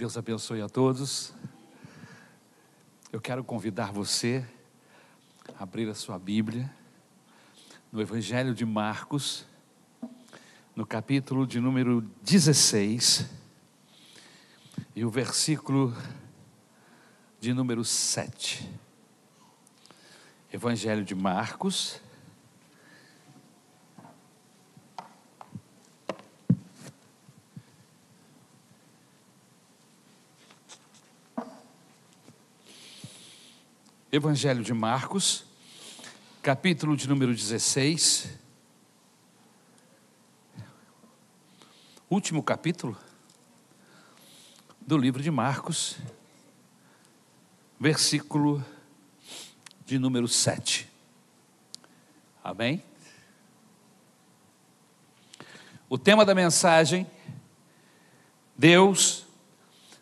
Deus abençoe a todos. Eu quero convidar você a abrir a sua Bíblia no Evangelho de Marcos, no capítulo de número 16, e o versículo de número 7. Evangelho de Marcos, Evangelho de Marcos, capítulo de número 16. Último capítulo do livro de Marcos, versículo de número 7. Amém? O tema da mensagem: Deus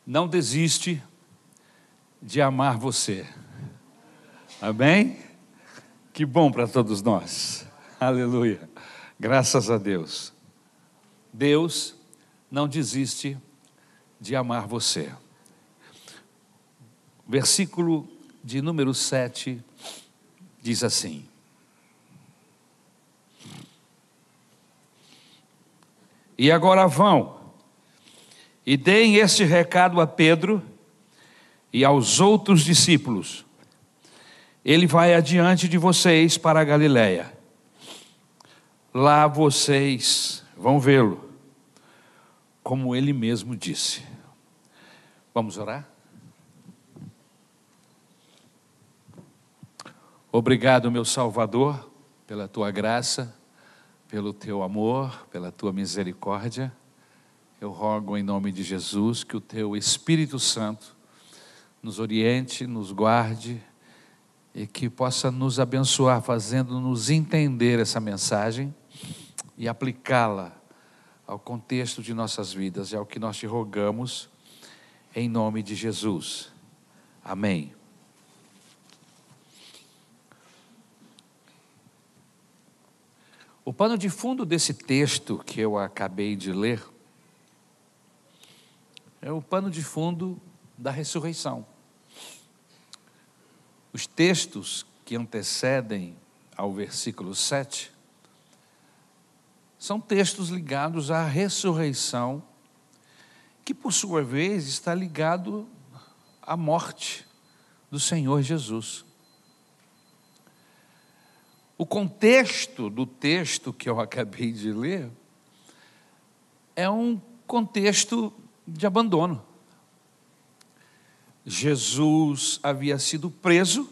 não desiste de amar você. Amém? Que bom para todos nós. Aleluia. Graças a Deus. Deus não desiste de amar você. Versículo de número 7 diz assim: E agora vão e deem este recado a Pedro e aos outros discípulos ele vai adiante de vocês para a Galiléia. Lá vocês vão vê-lo, como ele mesmo disse. Vamos orar? Obrigado, meu Salvador, pela tua graça, pelo teu amor, pela tua misericórdia. Eu rogo em nome de Jesus que o teu Espírito Santo nos oriente, nos guarde, e que possa nos abençoar, fazendo-nos entender essa mensagem e aplicá-la ao contexto de nossas vidas. É o que nós te rogamos, em nome de Jesus. Amém. O pano de fundo desse texto que eu acabei de ler é o pano de fundo da ressurreição. Os textos que antecedem ao versículo 7 são textos ligados à ressurreição, que por sua vez está ligado à morte do Senhor Jesus. O contexto do texto que eu acabei de ler é um contexto de abandono. Jesus havia sido preso,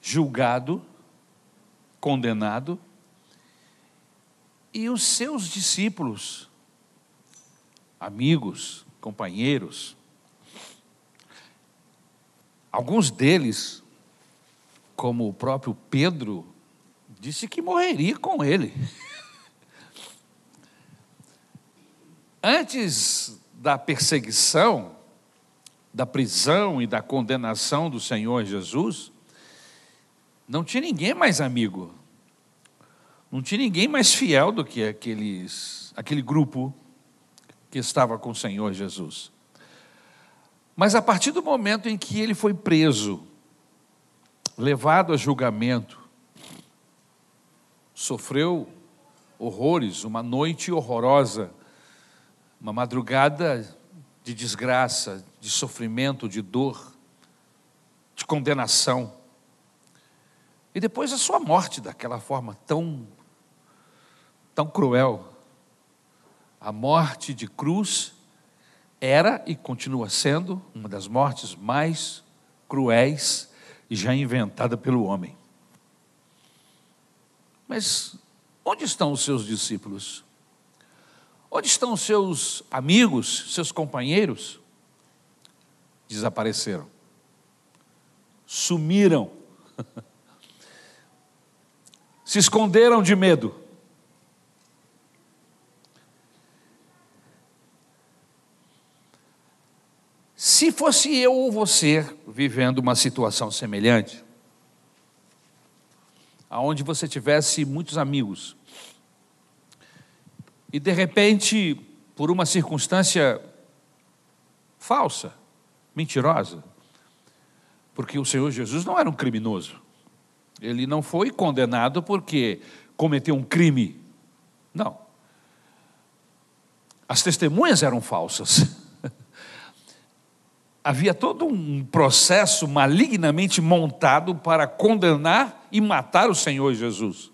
julgado, condenado, e os seus discípulos, amigos, companheiros, alguns deles, como o próprio Pedro, disse que morreria com ele. Antes da perseguição, da prisão e da condenação do Senhor Jesus, não tinha ninguém mais amigo, não tinha ninguém mais fiel do que aqueles, aquele grupo que estava com o Senhor Jesus. Mas a partir do momento em que ele foi preso, levado a julgamento, sofreu horrores, uma noite horrorosa, uma madrugada de desgraça, de sofrimento, de dor, de condenação. E depois a sua morte daquela forma tão tão cruel. A morte de cruz era e continua sendo uma das mortes mais cruéis já inventada pelo homem. Mas onde estão os seus discípulos? Onde estão seus amigos, seus companheiros? Desapareceram. Sumiram. Se esconderam de medo. Se fosse eu ou você vivendo uma situação semelhante, aonde você tivesse muitos amigos, e de repente por uma circunstância falsa, mentirosa. Porque o Senhor Jesus não era um criminoso. Ele não foi condenado porque cometeu um crime. Não. As testemunhas eram falsas. Havia todo um processo malignamente montado para condenar e matar o Senhor Jesus.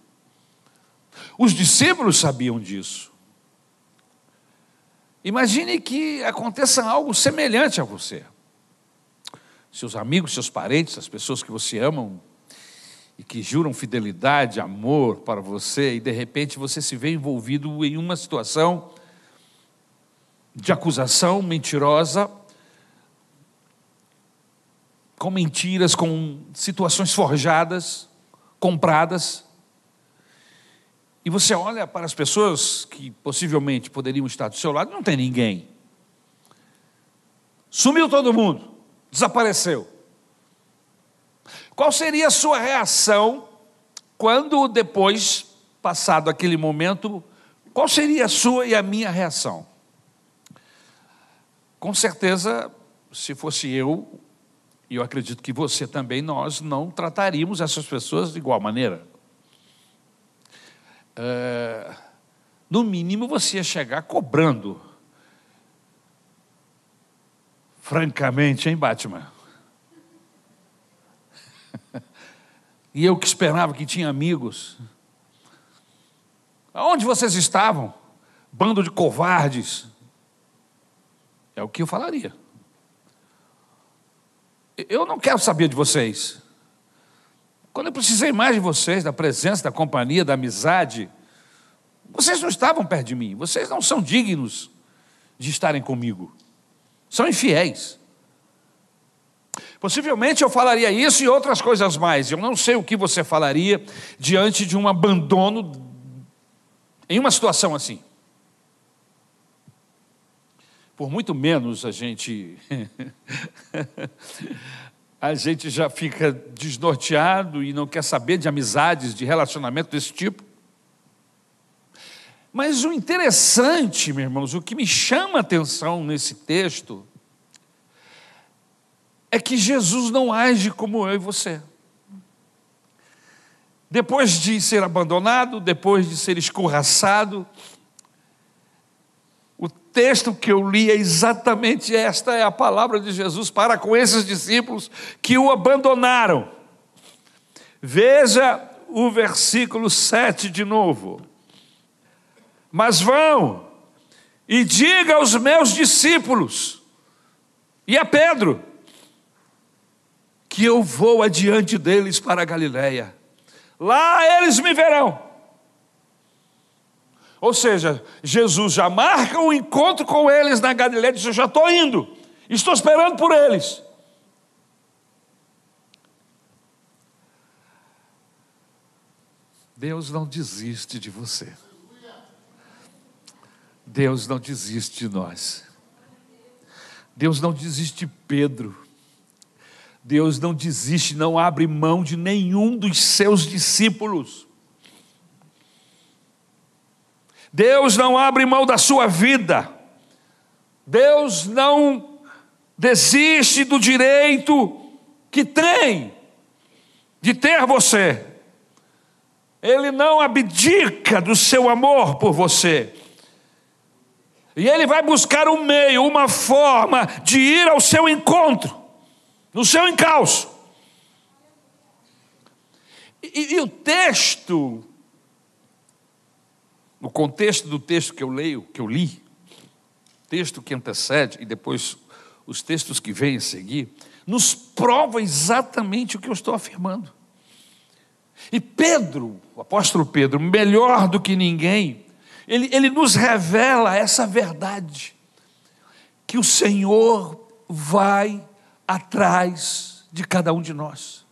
Os discípulos sabiam disso. Imagine que aconteça algo semelhante a você. Seus amigos, seus parentes, as pessoas que você ama e que juram fidelidade, amor para você, e de repente você se vê envolvido em uma situação de acusação mentirosa, com mentiras, com situações forjadas, compradas. E você olha para as pessoas que possivelmente poderiam estar do seu lado, não tem ninguém. Sumiu todo mundo, desapareceu. Qual seria a sua reação quando depois, passado aquele momento, qual seria a sua e a minha reação? Com certeza, se fosse eu, e eu acredito que você também, nós não trataríamos essas pessoas de igual maneira. É, no mínimo você ia chegar cobrando. Francamente, hein, Batman? e eu que esperava que tinha amigos. Aonde vocês estavam? Bando de covardes. É o que eu falaria. Eu não quero saber de vocês. Quando eu precisei mais de vocês, da presença, da companhia, da amizade, vocês não estavam perto de mim, vocês não são dignos de estarem comigo, são infiéis. Possivelmente eu falaria isso e outras coisas mais. Eu não sei o que você falaria diante de um abandono em uma situação assim. Por muito menos a gente a gente já fica desnorteado e não quer saber de amizades, de relacionamento desse tipo. Mas o interessante, meus irmãos, o que me chama a atenção nesse texto, é que Jesus não age como eu e você. Depois de ser abandonado, depois de ser escorraçado, texto que eu li é exatamente esta é a palavra de Jesus para com esses discípulos que o abandonaram. Veja o versículo 7 de novo. Mas vão e diga aos meus discípulos e a Pedro que eu vou adiante deles para a Galiléia. Lá eles me verão. Ou seja, Jesus já marca um encontro com eles na Galileia e diz: Eu já estou indo, estou esperando por eles. Deus não desiste de você. Deus não desiste de nós. Deus não desiste de Pedro. Deus não desiste, não abre mão de nenhum dos seus discípulos. Deus não abre mão da sua vida. Deus não desiste do direito que tem de ter você. Ele não abdica do seu amor por você. E ele vai buscar um meio, uma forma de ir ao seu encontro, no seu encalço. E, e, o texto no contexto do texto que eu leio, que eu li, texto que antecede e depois os textos que vêm a seguir, nos prova exatamente o que eu estou afirmando. E Pedro, o apóstolo Pedro, melhor do que ninguém, ele, ele nos revela essa verdade, que o Senhor vai atrás de cada um de nós,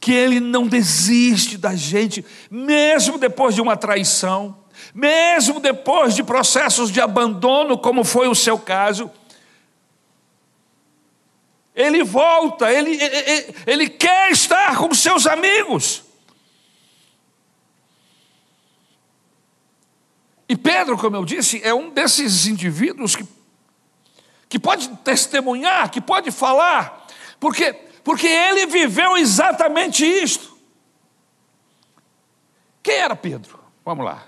que Ele não desiste da gente, mesmo depois de uma traição, mesmo depois de processos de abandono, como foi o seu caso, ele volta, ele, ele, ele quer estar com seus amigos. E Pedro, como eu disse, é um desses indivíduos que, que pode testemunhar, que pode falar, porque, porque ele viveu exatamente isto. Quem era Pedro? Vamos lá.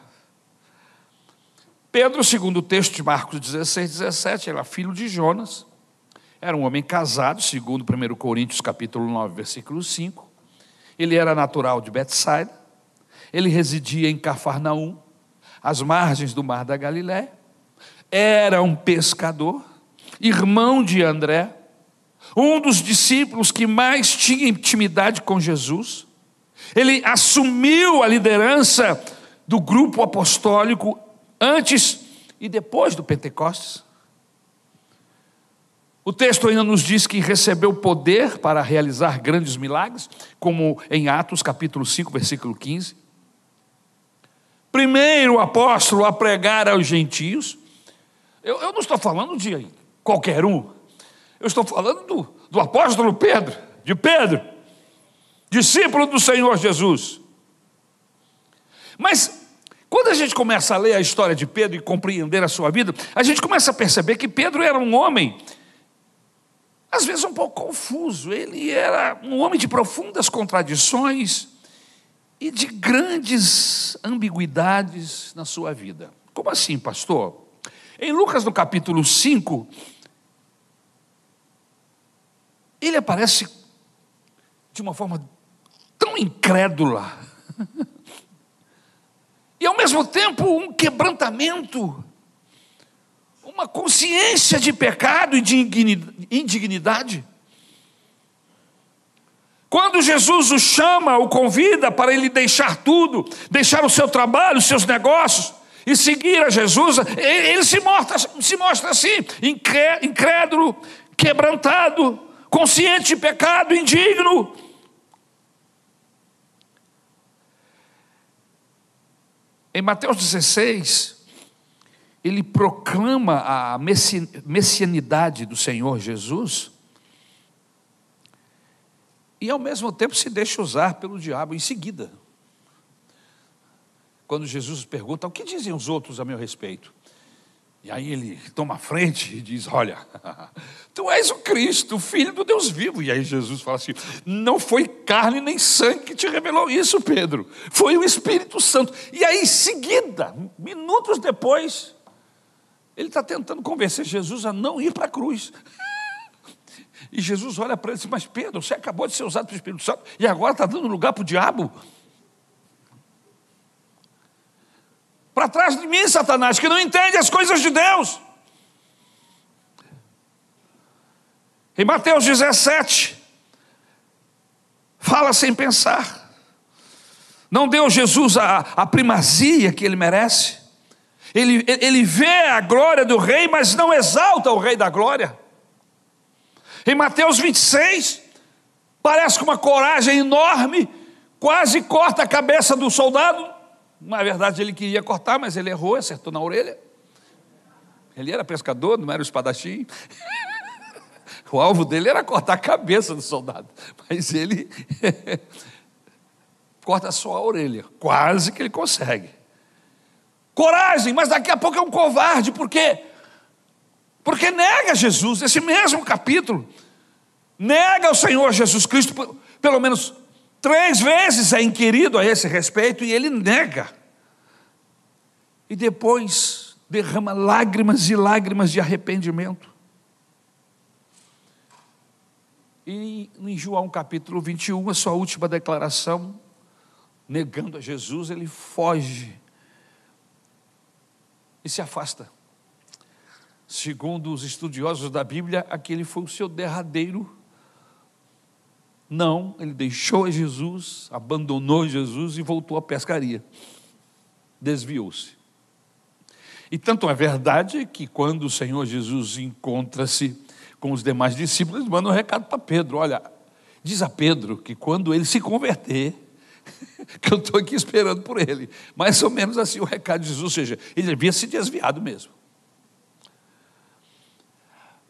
Pedro, segundo o texto de Marcos 16, 17, era filho de Jonas, era um homem casado, segundo 1 Coríntios capítulo 9, versículo 5. Ele era natural de Betsaida, ele residia em Cafarnaum, às margens do mar da Galiléia, era um pescador, irmão de André, um dos discípulos que mais tinha intimidade com Jesus. Ele assumiu a liderança do grupo apostólico antes e depois do Pentecostes. O texto ainda nos diz que recebeu poder para realizar grandes milagres, como em Atos capítulo 5, versículo 15. Primeiro apóstolo a pregar aos gentios. Eu, eu não estou falando de qualquer um, eu estou falando do, do apóstolo Pedro, de Pedro, discípulo do Senhor Jesus. Mas quando a gente começa a ler a história de Pedro e compreender a sua vida, a gente começa a perceber que Pedro era um homem, às vezes um pouco confuso, ele era um homem de profundas contradições e de grandes ambiguidades na sua vida. Como assim, pastor? Em Lucas, no capítulo 5, ele aparece de uma forma tão incrédula, e ao mesmo tempo um quebrantamento, uma consciência de pecado e de indignidade. Quando Jesus o chama, o convida para ele deixar tudo, deixar o seu trabalho, os seus negócios e seguir a Jesus, ele se mostra, se mostra assim, incrédulo, quebrantado, consciente de pecado, indigno. Em Mateus 16, ele proclama a messianidade do Senhor Jesus e ao mesmo tempo se deixa usar pelo diabo em seguida. Quando Jesus pergunta: O que dizem os outros a meu respeito? E aí ele toma a frente e diz: Olha, tu és o Cristo, o Filho do Deus vivo. E aí Jesus fala assim: Não foi carne nem sangue que te revelou isso, Pedro, foi o Espírito Santo. E aí, em seguida, minutos depois, ele está tentando convencer Jesus a não ir para a cruz. E Jesus olha para ele e diz: Mas Pedro, você acabou de ser usado pelo Espírito Santo e agora está dando lugar para o diabo? Para trás de mim, Satanás, que não entende as coisas de Deus. Em Mateus 17, fala sem pensar. Não deu Jesus a, a primazia que ele merece. Ele, ele vê a glória do rei, mas não exalta o rei da glória. Em Mateus 26, parece com uma coragem enorme, quase corta a cabeça do soldado. Na verdade, ele queria cortar, mas ele errou, acertou na orelha. Ele era pescador, não era o espadachim. O alvo dele era cortar a cabeça do soldado, mas ele corta só a orelha. Quase que ele consegue. Coragem, mas daqui a pouco é um covarde, por quê? Porque nega Jesus, esse mesmo capítulo, nega o Senhor Jesus Cristo, pelo menos três vezes é inquirido a esse respeito e ele nega. E depois derrama lágrimas e lágrimas de arrependimento. E em João capítulo 21, a sua última declaração, negando a Jesus, ele foge e se afasta. Segundo os estudiosos da Bíblia, aquele foi o seu derradeiro. Não, ele deixou Jesus, abandonou Jesus e voltou à pescaria. Desviou-se. E tanto é verdade que quando o Senhor Jesus encontra-se com os demais discípulos, manda um recado para Pedro: olha, diz a Pedro que quando ele se converter, que eu estou aqui esperando por ele. Mais ou menos assim o recado de Jesus, ou seja, ele havia se desviado mesmo.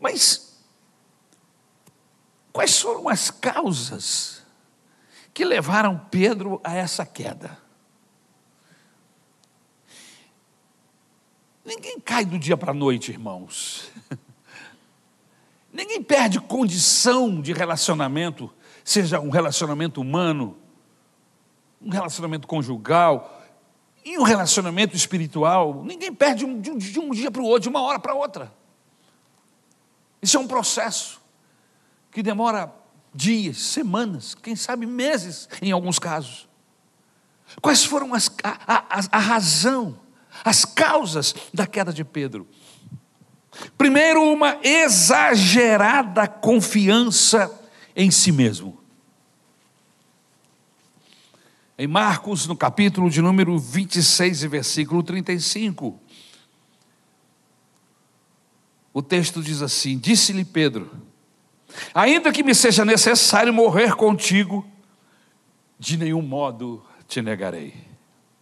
Mas quais foram as causas que levaram Pedro a essa queda? Ninguém cai do dia para a noite, irmãos. Ninguém perde condição de relacionamento, seja um relacionamento humano, um relacionamento conjugal e um relacionamento espiritual. Ninguém perde de um, dia para o outro, de uma hora para outra. Isso é um processo que demora dias, semanas, quem sabe meses, em alguns casos. Quais foram as, a, a, a razão, as causas da queda de Pedro? Primeiro, uma exagerada confiança em si mesmo. Em Marcos, no capítulo de número 26 e versículo 35, o texto diz assim: Disse-lhe Pedro: Ainda que me seja necessário morrer contigo, de nenhum modo te negarei.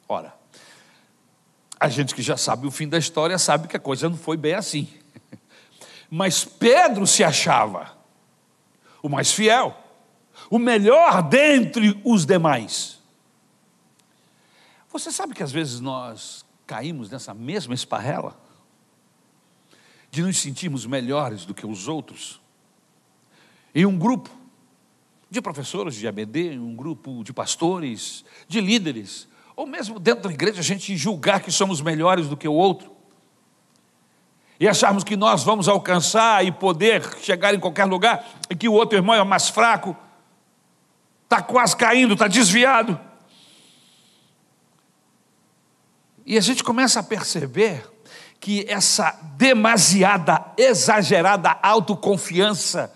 Ora, a gente que já sabe o fim da história sabe que a coisa não foi bem assim. Mas Pedro se achava o mais fiel, o melhor dentre os demais. Você sabe que às vezes nós caímos nessa mesma esparrela? De nos sentirmos melhores do que os outros? Em um grupo de professores de ABD, um grupo de pastores, de líderes, ou mesmo dentro da igreja a gente julgar que somos melhores do que o outro, e acharmos que nós vamos alcançar e poder chegar em qualquer lugar, e que o outro irmão é mais fraco, está quase caindo, está desviado. E a gente começa a perceber que essa demasiada, exagerada autoconfiança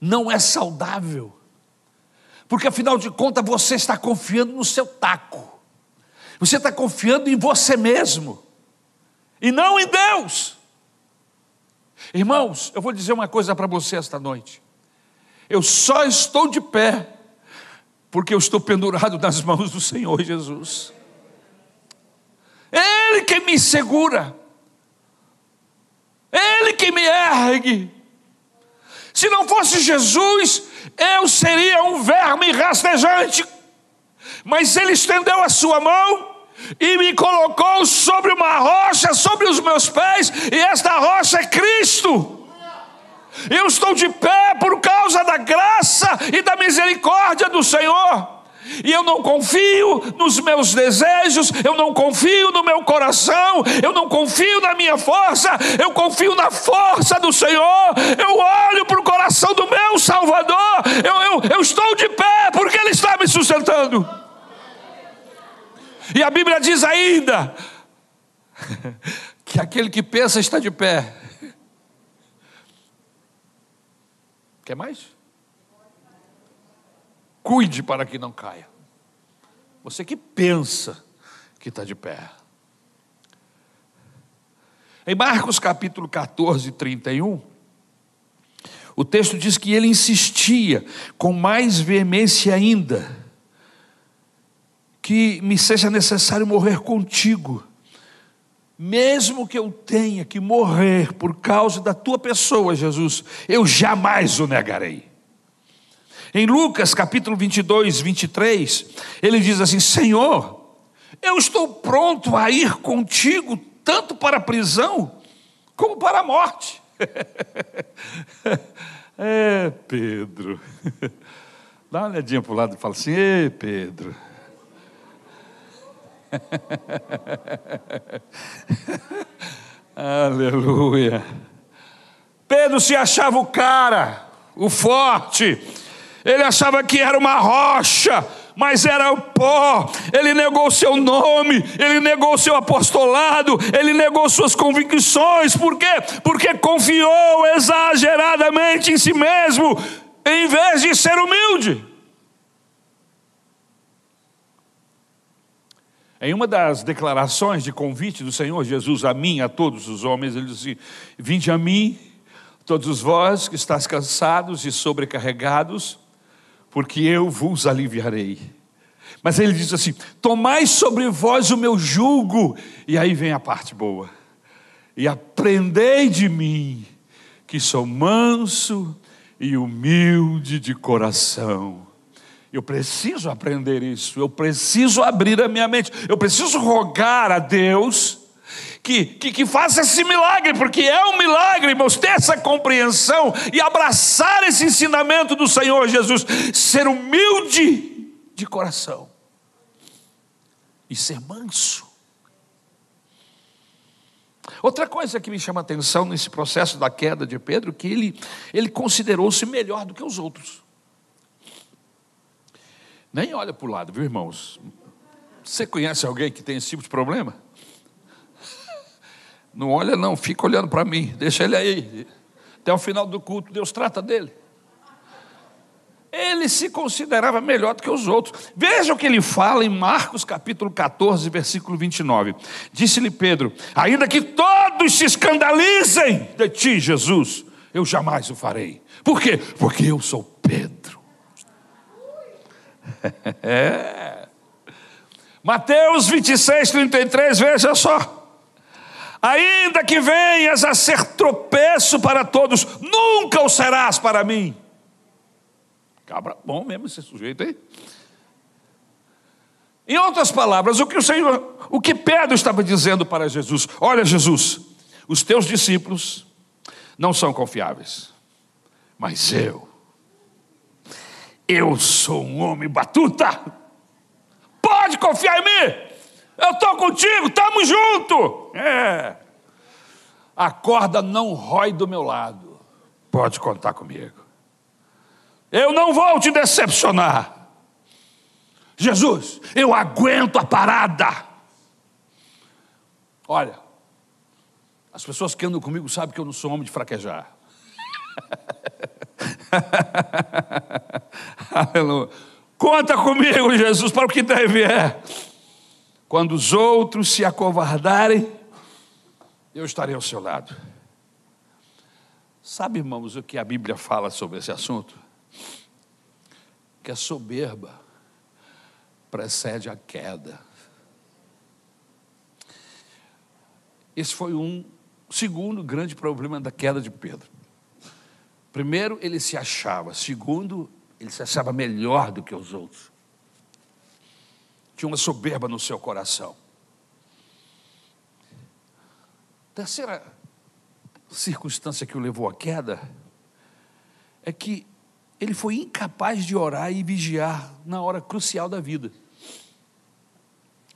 não é saudável. Porque afinal de contas você está confiando no seu taco, você está confiando em você mesmo, e não em Deus. Irmãos, eu vou dizer uma coisa para você esta noite. Eu só estou de pé porque eu estou pendurado nas mãos do Senhor Jesus. Ele que me segura, Ele que me ergue. Se não fosse Jesus, eu seria um verme rastejante. Mas Ele estendeu a sua mão e me colocou sobre uma rocha, sobre os meus pés, e esta rocha é Cristo. Eu estou de pé por causa da graça e da misericórdia do Senhor e eu não confio nos meus desejos, eu não confio no meu coração, eu não confio na minha força, eu confio na força do Senhor, eu olho para o coração do meu Salvador, eu, eu, eu estou de pé porque Ele está me sustentando. E a Bíblia diz ainda que aquele que pensa está de pé. Quer mais? Cuide para que não caia. Você que pensa que está de pé. Em Marcos capítulo 14, 31, o texto diz que ele insistia com mais veemência ainda, que me seja necessário morrer contigo, mesmo que eu tenha que morrer por causa da tua pessoa, Jesus, eu jamais o negarei. Em Lucas capítulo 22, 23, ele diz assim: Senhor, eu estou pronto a ir contigo, tanto para a prisão, como para a morte. é, Pedro. Dá uma olhadinha para o lado e fala assim: Ê, Pedro. Aleluia. Pedro se achava o cara, o forte, ele achava que era uma rocha, mas era o pó. Ele negou seu nome, ele negou seu apostolado, ele negou suas convicções. Por quê? Porque confiou exageradamente em si mesmo, em vez de ser humilde. Em uma das declarações de convite do Senhor Jesus a mim, a todos os homens, ele disse: Vinde a mim, todos vós que estáis cansados e sobrecarregados, porque eu vos aliviarei. Mas ele diz assim: Tomai sobre vós o meu jugo, e aí vem a parte boa, e aprendei de mim, que sou manso e humilde de coração. Eu preciso aprender isso, eu preciso abrir a minha mente, eu preciso rogar a Deus que, que, que faça esse milagre, porque é um milagre, irmãos, ter essa compreensão e abraçar esse ensinamento do Senhor Jesus, ser humilde de coração e ser manso. Outra coisa que me chama a atenção nesse processo da queda de Pedro, que ele, ele considerou-se melhor do que os outros. Nem olha para o lado, viu, irmãos? Você conhece alguém que tem esse tipo de problema? Não olha, não, fica olhando para mim, deixa ele aí. Até o final do culto, Deus trata dele. Ele se considerava melhor do que os outros. Veja o que ele fala em Marcos capítulo 14, versículo 29. Disse-lhe Pedro: Ainda que todos se escandalizem de ti, Jesus, eu jamais o farei. Por quê? Porque eu sou Pedro. é. Mateus 26, 33, veja só. Ainda que venhas a ser tropeço para todos, nunca o serás para mim. Cabra bom mesmo esse sujeito aí. Em outras palavras, o que o Senhor, o que Pedro estava dizendo para Jesus: Olha, Jesus, os teus discípulos não são confiáveis, mas eu, eu sou um homem batuta. Pode confiar em mim. Eu estou contigo, estamos juntos. É. A corda não rói do meu lado. Pode contar comigo. Eu não vou te decepcionar. Jesus, eu aguento a parada. Olha, as pessoas que andam comigo sabem que eu não sou homem de fraquejar. Aleluia. Conta comigo, Jesus, para o que deve é. Quando os outros se acovardarem, eu estarei ao seu lado. Sabe, irmãos, o que a Bíblia fala sobre esse assunto? que a soberba precede a queda. Esse foi um segundo grande problema da queda de Pedro. Primeiro, ele se achava. Segundo, ele se achava melhor do que os outros. Tinha uma soberba no seu coração. Terceira circunstância que o levou à queda é que ele foi incapaz de orar e vigiar na hora crucial da vida.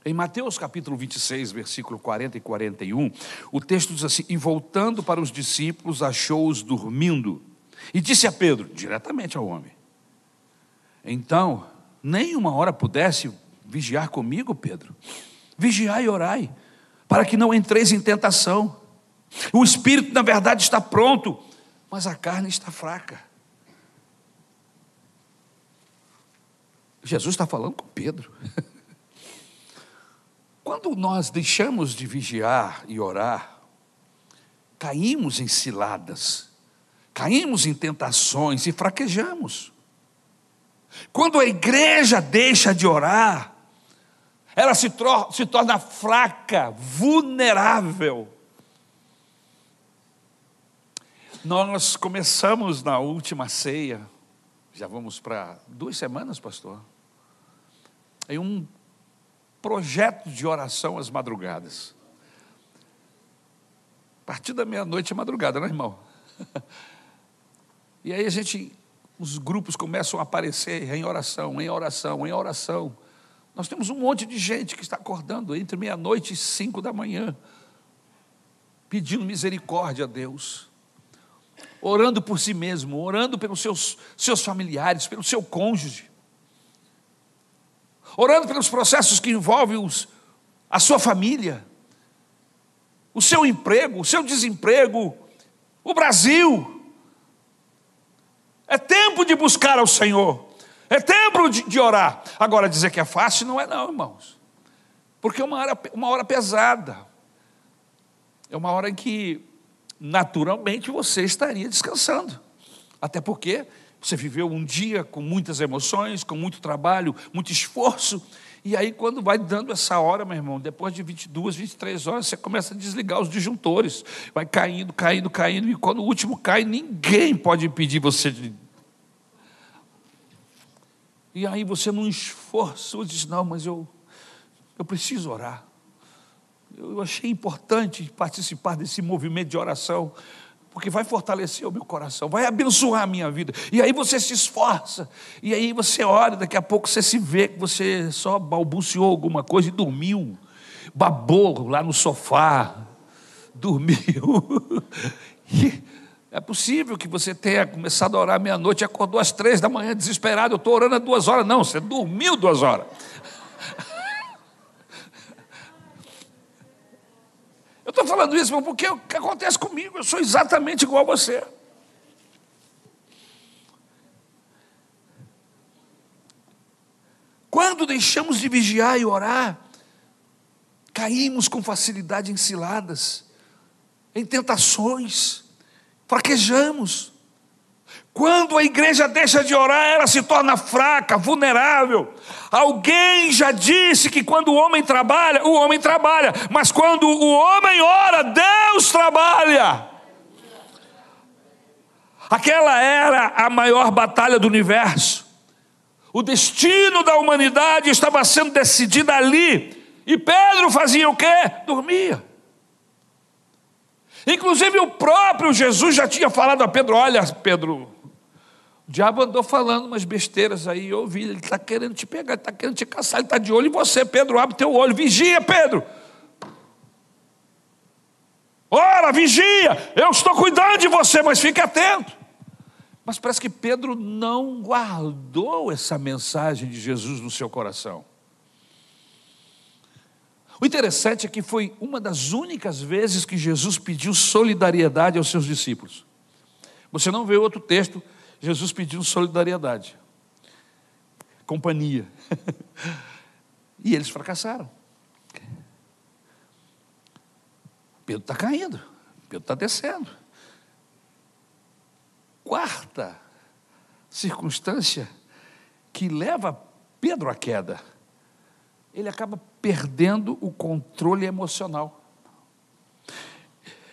Em Mateus capítulo 26, versículo 40 e 41, o texto diz assim: E voltando para os discípulos, achou-os dormindo. E disse a Pedro, diretamente ao homem: Então, nem uma hora pudesse vigiar comigo, Pedro? Vigiai e orai, para que não entreis em tentação. O espírito, na verdade, está pronto, mas a carne está fraca. Jesus está falando com Pedro. Quando nós deixamos de vigiar e orar, caímos em ciladas, caímos em tentações e fraquejamos. Quando a igreja deixa de orar, ela se, se torna fraca, vulnerável. Nós começamos na última ceia, já vamos para duas semanas, pastor em um projeto de oração às madrugadas. A partir da meia-noite é madrugada, não é, irmão? E aí a gente, os grupos começam a aparecer em oração, em oração, em oração. Nós temos um monte de gente que está acordando entre meia-noite e cinco da manhã, pedindo misericórdia a Deus, orando por si mesmo, orando pelos seus, seus familiares, pelo seu cônjuge orando pelos processos que envolvem os, a sua família, o seu emprego, o seu desemprego, o Brasil. É tempo de buscar ao Senhor, é tempo de, de orar. Agora, dizer que é fácil não é, não, irmãos, porque é uma hora, uma hora pesada, é uma hora em que naturalmente você estaria descansando, até porque você viveu um dia com muitas emoções, com muito trabalho, muito esforço, e aí, quando vai dando essa hora, meu irmão, depois de 22, 23 horas, você começa a desligar os disjuntores, vai caindo, caindo, caindo, e quando o último cai, ninguém pode impedir você de. E aí você, num esforço, diz: Não, mas eu, eu preciso orar. Eu achei importante participar desse movimento de oração, porque vai fortalecer o meu coração, vai abençoar a minha vida. E aí você se esforça, e aí você ora, daqui a pouco você se vê que você só balbuciou alguma coisa e dormiu, babou lá no sofá, dormiu. É possível que você tenha começado a orar meia-noite e acordou às três da manhã desesperado. Eu estou orando há duas horas. Não, você dormiu duas horas. Eu estou falando isso porque é o que acontece comigo, eu sou exatamente igual a você. Quando deixamos de vigiar e orar, caímos com facilidade em ciladas, em tentações fraquejamos. Quando a igreja deixa de orar, ela se torna fraca, vulnerável. Alguém já disse que quando o homem trabalha, o homem trabalha, mas quando o homem ora, Deus trabalha. Aquela era a maior batalha do universo. O destino da humanidade estava sendo decidido ali. E Pedro fazia o quê? Dormia. Inclusive o próprio Jesus já tinha falado a Pedro: Olha, Pedro, o diabo andou falando umas besteiras aí, eu ouvi, ele está querendo te pegar, ele está querendo te caçar, ele está de olho em você, Pedro, abre teu olho, vigia, Pedro. Ora, vigia, eu estou cuidando de você, mas fique atento. Mas parece que Pedro não guardou essa mensagem de Jesus no seu coração. O interessante é que foi uma das únicas vezes que Jesus pediu solidariedade aos seus discípulos. Você não vê outro texto, Jesus pediu solidariedade, companhia. e eles fracassaram. Pedro está caindo, Pedro está descendo. Quarta circunstância que leva Pedro à queda ele acaba perdendo o controle emocional.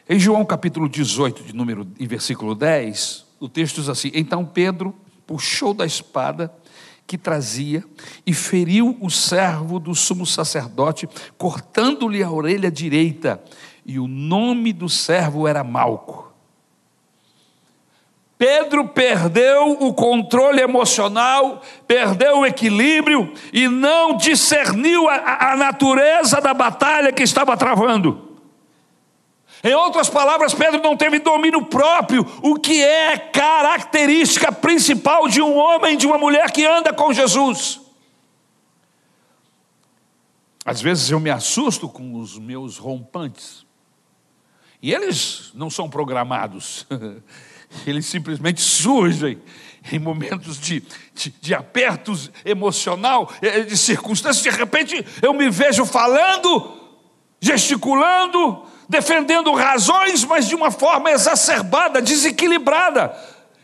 Em João capítulo 18, de número e versículo 10, o texto diz assim: Então Pedro puxou da espada que trazia e feriu o servo do sumo sacerdote, cortando-lhe a orelha direita, e o nome do servo era Malco. Pedro perdeu o controle emocional, perdeu o equilíbrio e não discerniu a, a, natureza da batalha que estava travando. Em outras palavras, Pedro não teve domínio próprio, o que é característica principal de um homem, de uma mulher que anda com Jesus. Às vezes eu me assusto com os meus rompantes, e eles não são programados. eles simplesmente surgem em momentos de, de, de, apertos emocional, eh, de circunstâncias, de repente eu me vejo falando, gesticulando, defendendo razões, mas de uma forma exacerbada, desequilibrada.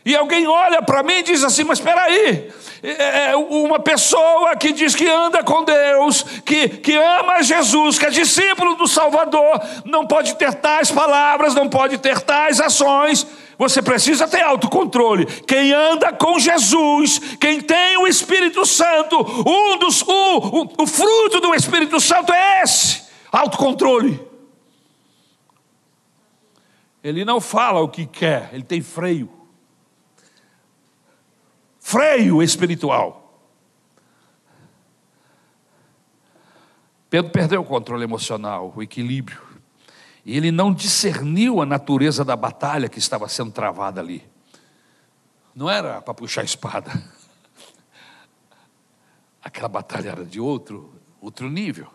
E alguém olha para mim e diz assim: Mas espera aí, é, é uma pessoa que diz que anda com Deus, que, que ama Jesus, que é discípulo do Salvador, não pode ter tais palavras, não pode ter tais ações. Você precisa ter autocontrole. Quem anda com Jesus, quem tem o Espírito Santo, um dos, o, o, o fruto do Espírito Santo é esse: autocontrole. Ele não fala o que quer, ele tem freio. Freio espiritual. Pedro perdeu o controle emocional, o equilíbrio. E ele não discerniu a natureza da batalha que estava sendo travada ali. Não era para puxar a espada. Aquela batalha era de outro, outro nível.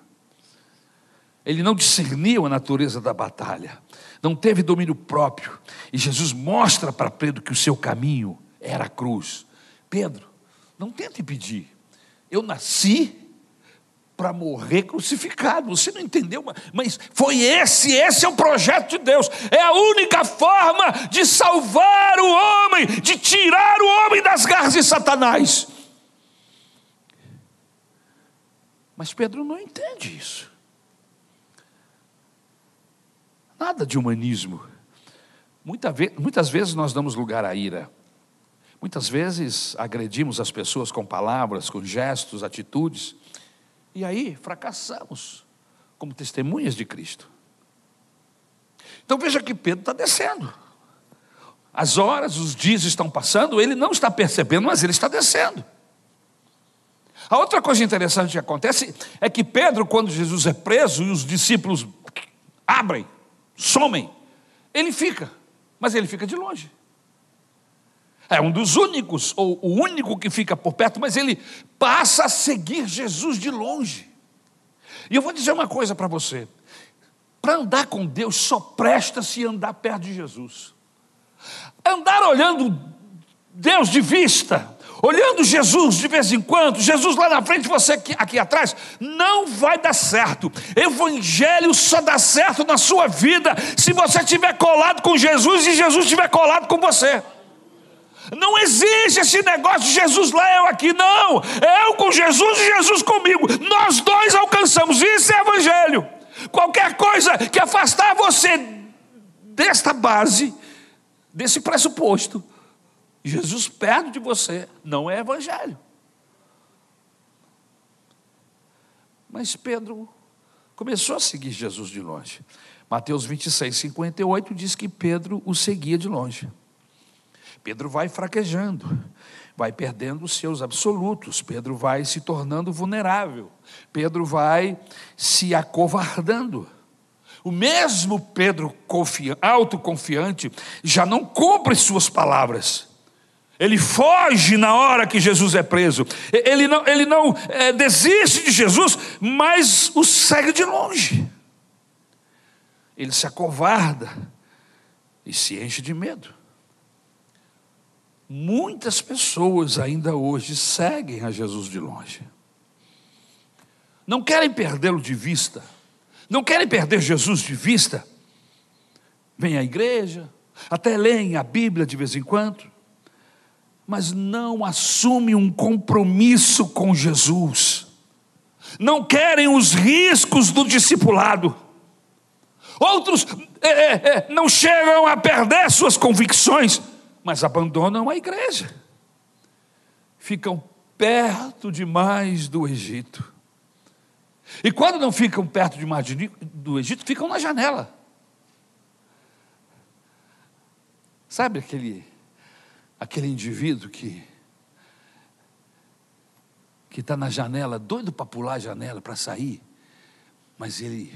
Ele não discerniu a natureza da batalha, não teve domínio próprio. E Jesus mostra para Pedro que o seu caminho era a cruz. Pedro, não tente impedir. Eu nasci para morrer crucificado. Você não entendeu? Mas foi esse, esse é o projeto de Deus. É a única forma de salvar o homem, de tirar o homem das garras de Satanás. Mas Pedro não entende isso. Nada de humanismo. muitas vezes nós damos lugar à ira. Muitas vezes agredimos as pessoas com palavras, com gestos, atitudes. E aí fracassamos, como testemunhas de Cristo. Então veja que Pedro está descendo. As horas, os dias estão passando, ele não está percebendo, mas ele está descendo. A outra coisa interessante que acontece é que Pedro, quando Jesus é preso e os discípulos abrem, somem, ele fica, mas ele fica de longe. É um dos únicos, ou o único que fica por perto, mas ele passa a seguir Jesus de longe. E eu vou dizer uma coisa para você: para andar com Deus, só presta-se andar perto de Jesus. Andar olhando Deus de vista, olhando Jesus de vez em quando, Jesus lá na frente, você aqui, aqui, atrás, não vai dar certo. Evangelho só dá certo na sua vida se você estiver colado com Jesus e Jesus estiver colado com você. Não existe esse negócio de Jesus lá, eu aqui, não. Eu com Jesus e Jesus comigo. Nós dois alcançamos. Isso é evangelho. Qualquer coisa que afastar você desta base, desse pressuposto, Jesus perto de você, não é evangelho. Mas Pedro começou a seguir Jesus de longe. Mateus 26, 58 diz que Pedro o seguia de longe. Pedro vai fraquejando, vai perdendo os seus absolutos, Pedro vai se tornando vulnerável, Pedro vai se acovardando. O mesmo Pedro autoconfiante já não cumpre suas palavras. Ele foge na hora que Jesus é preso. Ele não, ele não é, desiste de Jesus, mas o segue de longe. Ele se acovarda e se enche de medo. Muitas pessoas ainda hoje seguem a Jesus de longe. Não querem perdê-lo de vista. Não querem perder Jesus de vista. Vêm à igreja, até leem a Bíblia de vez em quando, mas não assumem um compromisso com Jesus. Não querem os riscos do discipulado. Outros é, é, é não chegam a perder suas convicções mas abandonam a igreja. Ficam perto demais do Egito. E quando não ficam perto demais do Egito, ficam na janela. Sabe aquele aquele indivíduo que que está na janela, doido para pular a janela para sair, mas ele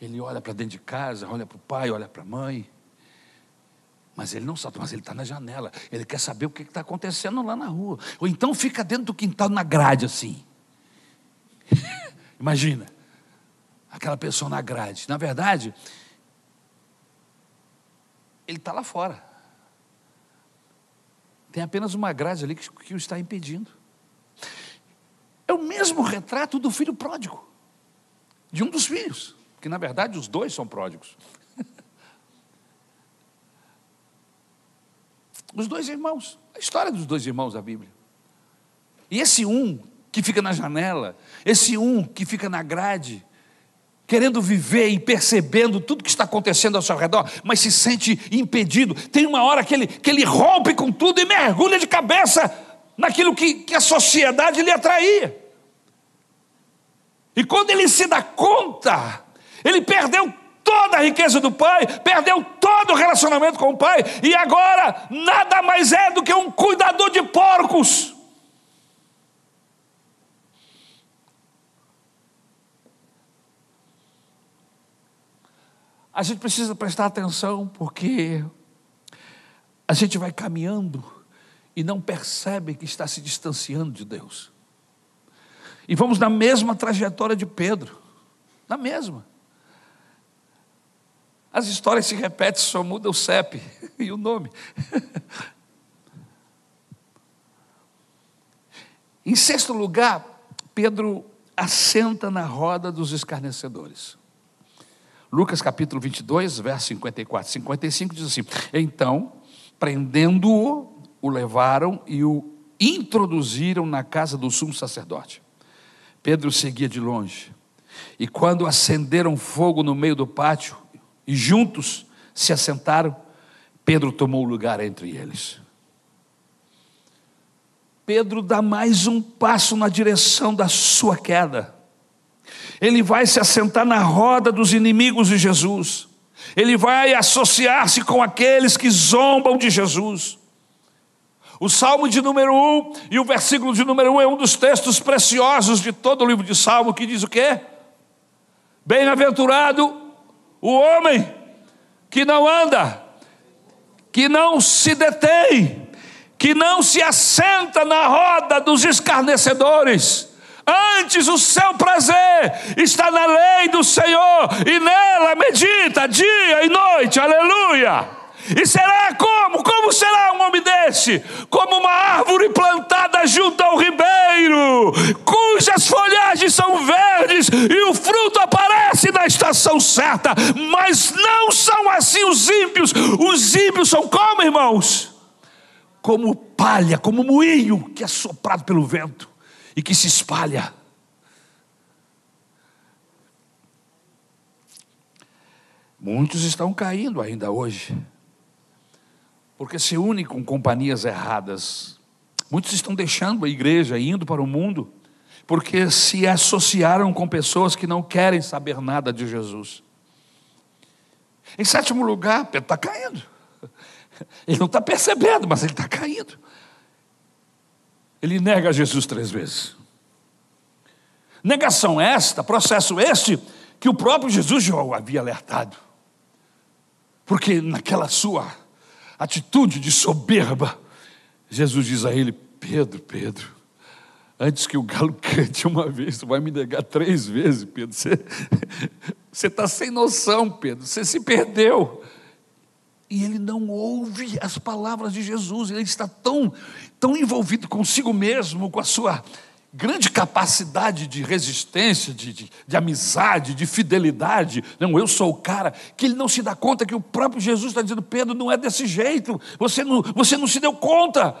ele olha para dentro de casa, olha para o pai, olha para a mãe, mas ele não sabe, mas ele está na janela. Ele quer saber o que está acontecendo lá na rua. Ou então fica dentro do quintal na grade assim. Imagina. Aquela pessoa na grade. Na verdade, ele está lá fora. Tem apenas uma grade ali que, que o está impedindo. É o mesmo retrato do filho pródigo, de um dos filhos, que na verdade os dois são pródigos. Os dois irmãos, a história dos dois irmãos da Bíblia. E esse um que fica na janela, esse um que fica na grade, querendo viver e percebendo tudo que está acontecendo ao seu redor, mas se sente impedido. Tem uma hora que ele, que ele rompe com tudo e mergulha de cabeça naquilo que, que a sociedade lhe atraía. E quando ele se dá conta, ele perdeu toda a riqueza do pai, perdeu todo o relacionamento com o pai, e agora nada mais é do que um cuidador de porcos. A gente precisa prestar atenção porque a gente vai caminhando e não percebe que está se distanciando de Deus. E vamos na mesma trajetória de Pedro, na mesma. As histórias se repetem, só muda o CEP e o nome. em sexto lugar, Pedro assenta na roda dos escarnecedores. Lucas capítulo 22, verso 54, 55 diz assim: Então, prendendo-o, o levaram e o introduziram na casa do sumo sacerdote. Pedro seguia de longe. E quando acenderam fogo no meio do pátio, e juntos se assentaram. Pedro tomou lugar entre eles. Pedro dá mais um passo na direção da sua queda. Ele vai se assentar na roda dos inimigos de Jesus. Ele vai associar-se com aqueles que zombam de Jesus. O Salmo de número 1 e o versículo de número 1 é um dos textos preciosos de todo o livro de Salmo que diz o quê? Bem-aventurado o homem que não anda, que não se detém, que não se assenta na roda dos escarnecedores. Antes o seu prazer está na lei do Senhor e nela medita dia e noite. Aleluia! E será como? Como será um homem desse? Como uma árvore plantada junto ao ribeiro, cujas folhagens são verdes e o fruto aparece na estação certa. Mas não são assim os ímpios. Os ímpios são como, irmãos? Como palha, como moinho que é soprado pelo vento e que se espalha. Muitos estão caindo ainda hoje porque se unem com companhias erradas. Muitos estão deixando a igreja, indo para o mundo, porque se associaram com pessoas que não querem saber nada de Jesus. Em sétimo lugar, Pedro está caindo. Ele não está percebendo, mas ele está caindo. Ele nega Jesus três vezes. Negação esta, processo este, que o próprio Jesus já havia alertado. Porque naquela sua atitude de soberba, Jesus diz a ele: Pedro, Pedro, antes que o galo cante uma vez, tu vai me negar três vezes, Pedro. Você está sem noção, Pedro, você se perdeu. E ele não ouve as palavras de Jesus, ele está tão, tão envolvido consigo mesmo, com a sua grande capacidade de resistência, de, de, de, amizade, de fidelidade. Não, eu sou o cara que ele não se dá conta que o próprio Jesus está dizendo: Pedro, não é desse jeito, você não, você não se deu conta.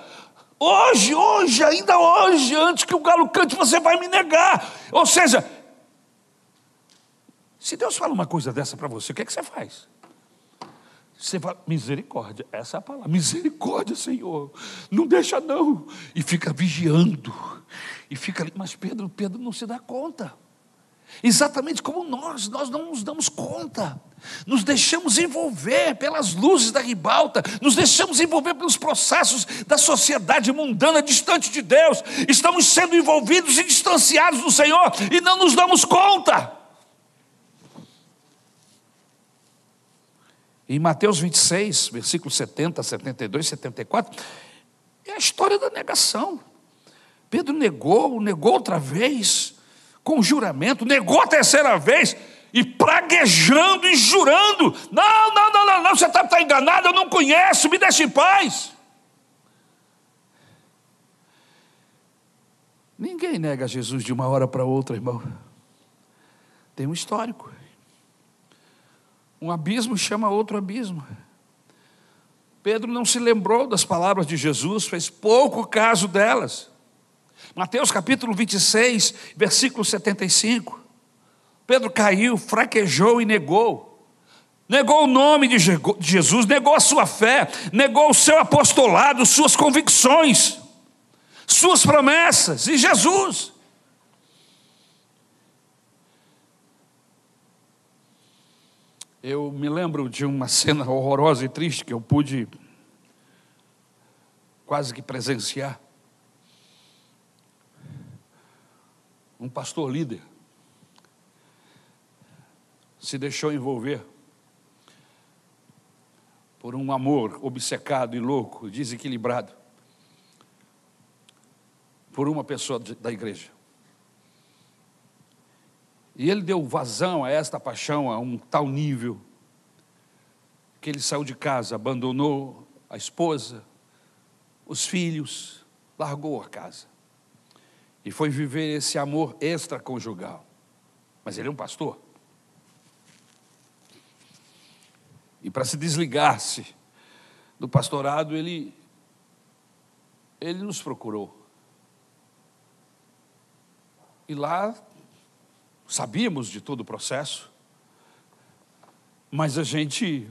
Hoje, hoje, ainda hoje, antes que o galo cante, você vai me negar. Ou seja, se Deus fala uma coisa dessa para você, o que é que você faz? Você fala, misericórdia, essa é a palavra, misericórdia, Senhor, não deixa não, e fica vigiando, e fica ali, mas Pedro, Pedro não se dá conta, exatamente como nós, nós não nos damos conta, nos deixamos envolver pelas luzes da ribalta, nos deixamos envolver pelos processos da sociedade mundana distante de Deus, estamos sendo envolvidos e distanciados do Senhor, e não nos damos conta, Em Mateus 26, versículos 70, 72, 74, é a história da negação. Pedro negou, negou outra vez, com juramento, negou a terceira vez, e praguejando e jurando: não, não, não, não, não você está tá enganado, eu não conheço, me deixe em paz. Ninguém nega Jesus de uma hora para outra, irmão. Tem um histórico. Um abismo chama outro abismo. Pedro não se lembrou das palavras de Jesus, fez pouco caso delas. Mateus capítulo 26, versículo 75. Pedro caiu, fraquejou e negou. Negou o nome de Jesus, negou a sua fé, negou o seu apostolado, suas convicções, suas promessas e Jesus. Eu me lembro de uma cena horrorosa e triste que eu pude quase que presenciar. Um pastor líder se deixou envolver por um amor obcecado e louco, desequilibrado, por uma pessoa da igreja. E ele deu vazão a esta paixão a um tal nível que ele saiu de casa, abandonou a esposa, os filhos, largou a casa e foi viver esse amor extraconjugal. Mas ele é um pastor. E para se desligar-se do pastorado, ele ele nos procurou. E lá Sabíamos de todo o processo, mas a gente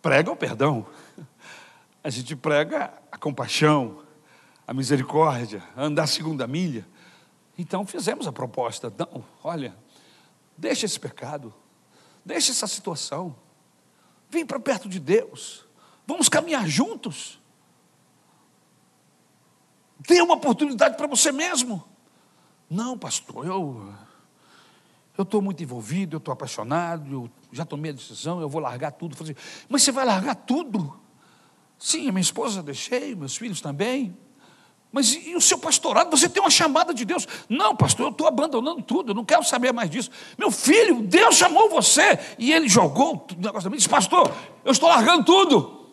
prega o perdão, a gente prega a compaixão, a misericórdia, andar a segunda milha, Então fizemos a proposta: não, olha, deixa esse pecado, deixa essa situação, vem para perto de Deus, vamos caminhar juntos. Dê uma oportunidade para você mesmo. Não, pastor, eu eu estou muito envolvido, eu estou apaixonado, eu já tomei a decisão, eu vou largar tudo. Mas você vai largar tudo? Sim, minha esposa deixei, meus filhos também. Mas e o seu pastorado? Você tem uma chamada de Deus. Não, pastor, eu estou abandonando tudo, eu não quero saber mais disso. Meu filho, Deus chamou você. E ele jogou o negócio também. Disse, pastor, eu estou largando tudo.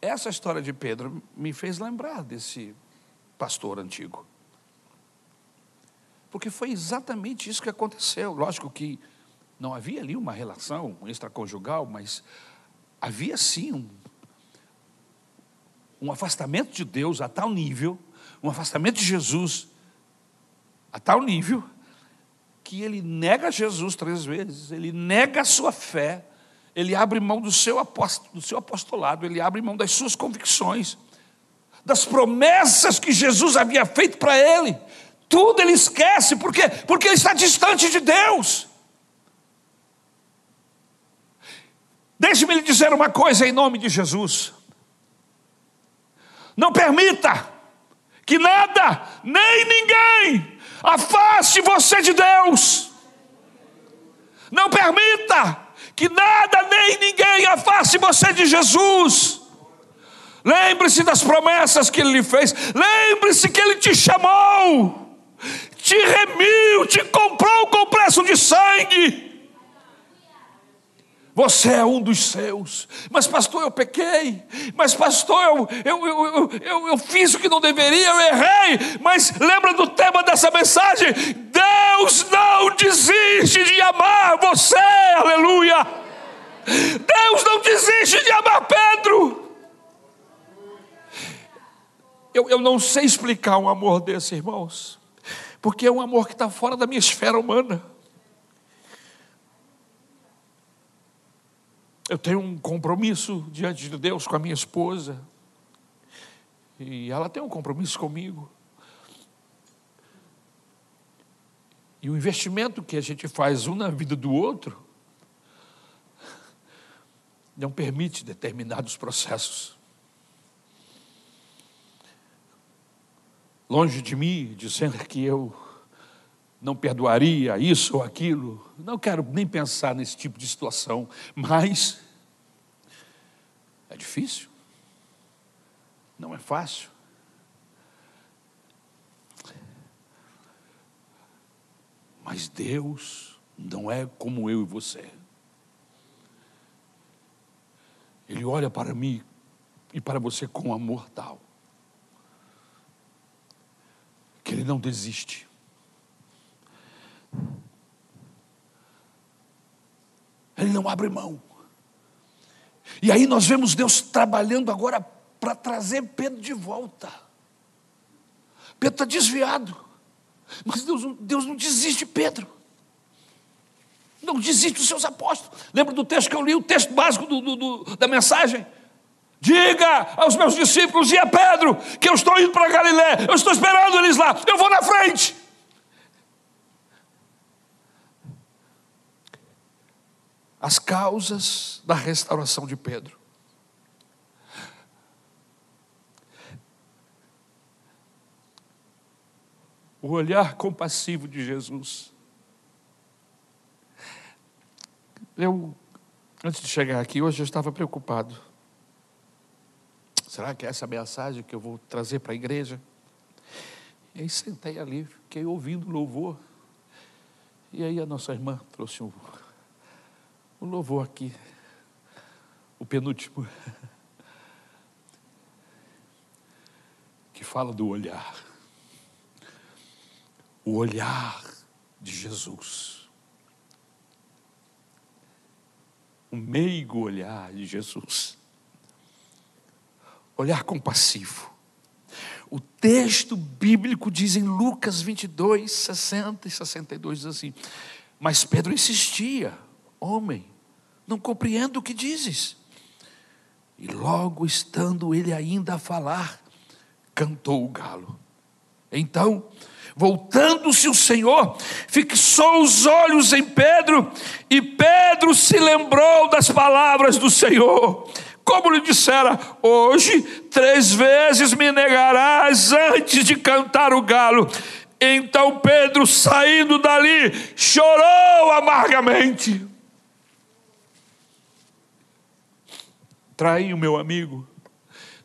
Essa história de Pedro me fez lembrar desse pastor antigo. Porque foi exatamente isso que aconteceu. Lógico que não havia ali uma relação extraconjugal, mas havia sim um, um afastamento de Deus a tal nível, um afastamento de Jesus a tal nível, que ele nega Jesus três vezes, ele nega a sua fé, ele abre mão do seu, do seu apostolado, ele abre mão das suas convicções, das promessas que Jesus havia feito para ele. Tudo ele esquece, por quê? Porque ele está distante de Deus. Deixe-me lhe dizer uma coisa em nome de Jesus. Não permita que nada, nem ninguém, afaste você de Deus. Não permita que nada, nem ninguém afaste você de Jesus. Lembre-se das promessas que Ele lhe fez. Lembre-se que Ele te chamou, te remiu, te comprou com preço de sangue. Você é um dos seus. Mas, pastor, eu pequei. Mas, pastor, eu, eu, eu, eu, fiz o que não deveria, eu errei. Mas lembra do tema dessa mensagem? Deus não desiste de amar você, aleluia. Deus não desiste de amar Pedro. Eu, eu não sei explicar um amor desse, irmãos, porque é um amor que está fora da minha esfera humana. Eu tenho um compromisso diante de Deus com a minha esposa. E ela tem um compromisso comigo. E o investimento que a gente faz um na vida do outro não permite determinados processos. Longe de mim dizer que eu não perdoaria isso ou aquilo. Não quero nem pensar nesse tipo de situação, mas é difícil. Não é fácil. Mas Deus não é como eu e você. Ele olha para mim e para você com amor tal, que Ele não desiste. Ele não abre mão. E aí nós vemos Deus trabalhando agora para trazer Pedro de volta. Pedro está desviado. Mas Deus, Deus não desiste de Pedro. Não desiste dos seus apóstolos. Lembra do texto que eu li, o texto básico do, do, do, da mensagem? Diga aos meus discípulos e a Pedro que eu estou indo para Galiléia, eu estou esperando eles lá, eu vou na frente. As causas da restauração de Pedro. O olhar compassivo de Jesus. Eu, antes de chegar aqui, hoje eu estava preocupado. Será que é essa mensagem que eu vou trazer para a igreja? E aí sentei ali, fiquei ouvindo louvor. E aí a nossa irmã trouxe um o louvor aqui, o penúltimo, que fala do olhar. O olhar de Jesus. O meigo olhar de Jesus. Olhar compassivo. O texto bíblico diz em Lucas 22, 60 e 62, diz assim: Mas Pedro insistia, homem, não compreendo o que dizes. E logo estando ele ainda a falar, cantou o galo. Então, voltando-se o Senhor, fixou os olhos em Pedro, e Pedro se lembrou das palavras do Senhor. Como lhe dissera, hoje três vezes me negarás antes de cantar o galo. Então Pedro, saindo dali, chorou amargamente. Traí o meu amigo,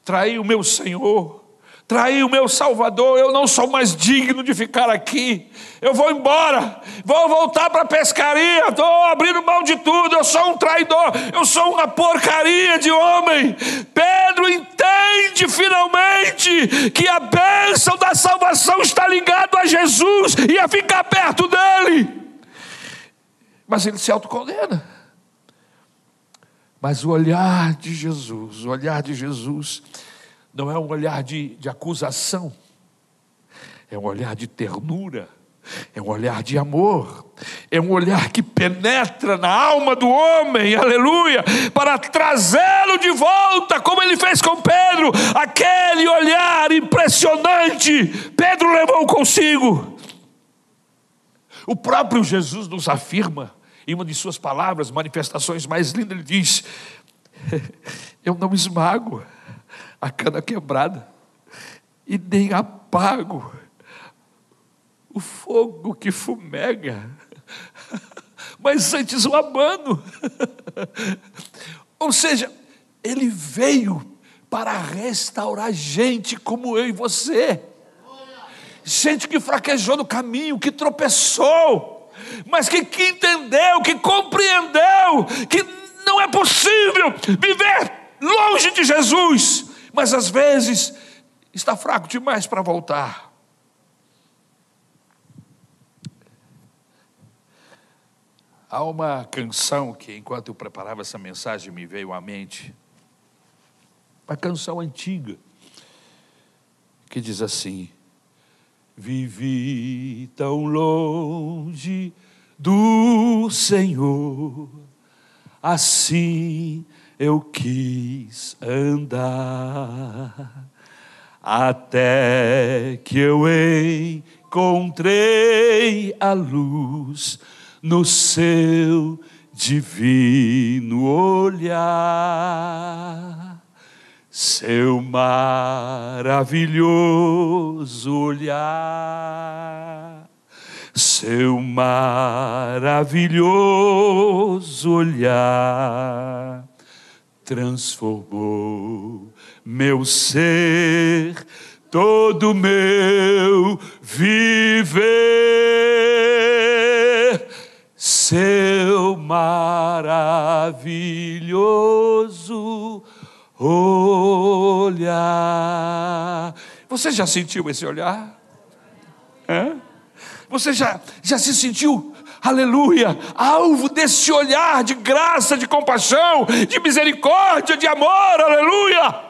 traí o meu Senhor, traí o meu Salvador, eu não sou mais digno de ficar aqui. Eu vou embora, vou voltar para a pescaria, estou abrindo mão de tudo, eu sou um traidor, eu sou uma porcaria de homem. Pedro entende finalmente que a bênção da salvação está ligada a Jesus e a ficar perto dele. Mas ele se autocondena. Mas o olhar de Jesus, o olhar de Jesus, não é um olhar de, de acusação, é um olhar de ternura, é um olhar de amor, é um olhar que penetra na alma do homem, aleluia, para trazê-lo de volta, como ele fez com Pedro, aquele olhar impressionante, Pedro levou consigo. O próprio Jesus nos afirma em uma de suas palavras, manifestações mais lindas, ele diz: Eu não esmago a cana quebrada e nem apago o fogo que fumega, mas antes o abano. Ou seja, ele veio para restaurar gente como eu e você. Gente que fraquejou no caminho, que tropeçou mas que, que entendeu, que compreendeu que não é possível viver longe de Jesus, mas às vezes está fraco demais para voltar. Há uma canção que, enquanto eu preparava essa mensagem, me veio à mente. Uma canção antiga, que diz assim: Vivi tão longe do Senhor, assim eu quis andar, até que eu encontrei a luz no seu divino olhar seu maravilhoso olhar, seu maravilhoso olhar transformou meu ser, todo meu viver. Seu maravilhoso olhar. Você já sentiu esse olhar? Você já, já se sentiu, aleluia, alvo desse olhar de graça, de compaixão, de misericórdia, de amor, aleluia?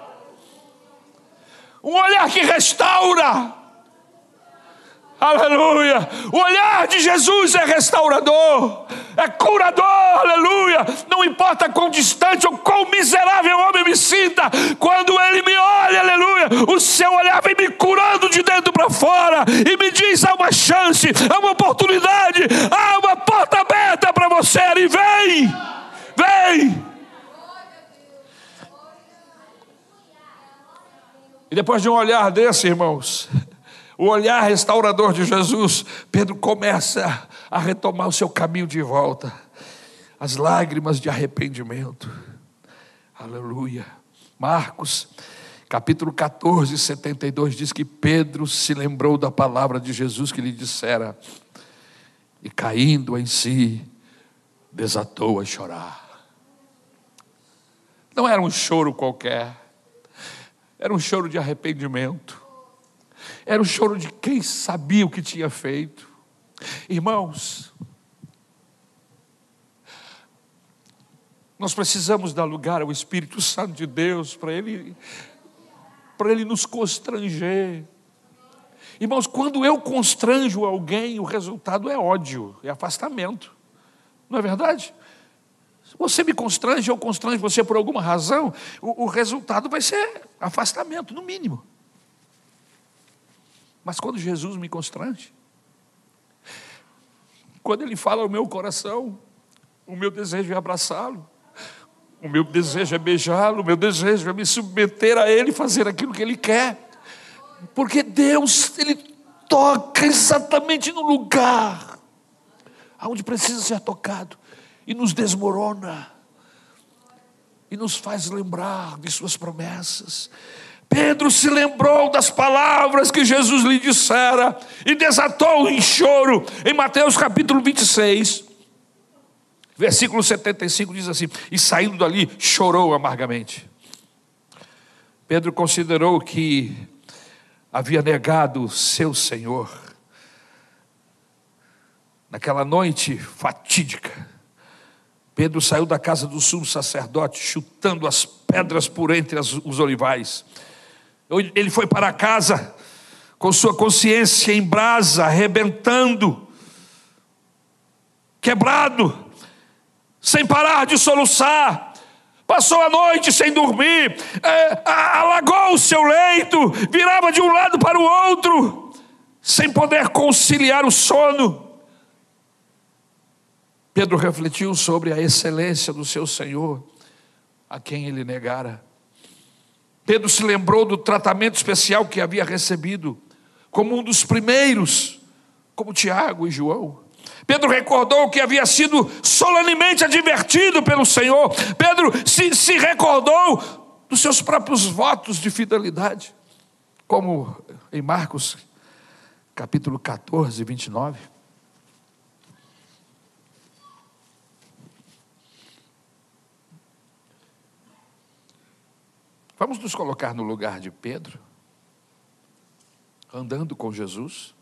Um olhar que restaura, Aleluia! O olhar de Jesus é restaurador, é curador, aleluia! Não importa quão distante ou quão miserável o homem me sinta, quando ele me olha, aleluia, o seu olhar vem me curando de dentro para fora e me diz: há uma chance, há uma oportunidade, há uma porta aberta para você, e vem, vem. E depois de um olhar desse, irmãos, o olhar restaurador de Jesus, Pedro começa a retomar o seu caminho de volta, as lágrimas de arrependimento. Aleluia. Marcos, capítulo 14, 72, diz que Pedro se lembrou da palavra de Jesus que lhe dissera, e caindo em si, desatou a chorar. Não era um choro qualquer, era um choro de arrependimento era o choro de quem sabia o que tinha feito. Irmãos, nós precisamos dar lugar ao Espírito Santo de Deus para ele para ele nos constranger. Irmãos, quando eu constranjo alguém, o resultado é ódio, é afastamento. Não é verdade? você me constrange ou constrange você por alguma razão, o, o resultado vai ser afastamento, no mínimo. Mas quando Jesus me constrange, quando Ele fala ao meu coração, o meu desejo é abraçá-lo, o meu desejo é beijá-lo, o meu desejo é me submeter a Ele, fazer aquilo que Ele quer, porque Deus, Ele toca exatamente no lugar aonde precisa ser tocado e nos desmorona e nos faz lembrar de Suas promessas. Pedro se lembrou das palavras que Jesus lhe dissera e desatou em choro, em Mateus capítulo 26, versículo 75 diz assim: E saindo dali, chorou amargamente. Pedro considerou que havia negado seu Senhor. Naquela noite fatídica, Pedro saiu da casa do sumo sacerdote, chutando as pedras por entre as, os olivais. Ele foi para casa com sua consciência em brasa, arrebentando, quebrado, sem parar de soluçar. Passou a noite sem dormir, é, alagou o seu leito, virava de um lado para o outro, sem poder conciliar o sono. Pedro refletiu sobre a excelência do seu Senhor, a quem ele negara. Pedro se lembrou do tratamento especial que havia recebido, como um dos primeiros, como Tiago e João. Pedro recordou que havia sido solenemente advertido pelo Senhor. Pedro se, se recordou dos seus próprios votos de fidelidade, como em Marcos, capítulo 14, 29. Vamos nos colocar no lugar de Pedro, andando com Jesus.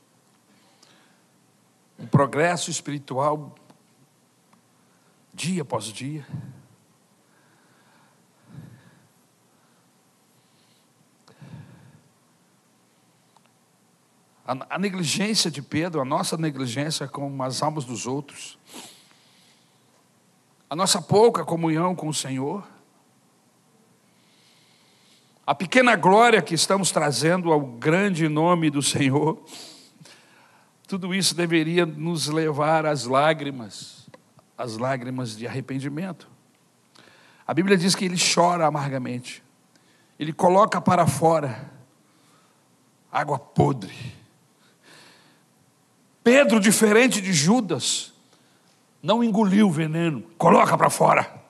Um progresso espiritual dia após dia. A, a, negligência de Pedro, a nossa negligência com as almas dos outros, a nossa pouca comunhão com o Senhor, a pequena glória que estamos trazendo ao grande nome do Senhor, tudo isso deveria nos levar às lágrimas, às lágrimas de arrependimento. A Bíblia diz que ele chora amargamente, ele coloca para fora água podre. Pedro, diferente de Judas, não engoliu o veneno, coloca para fora.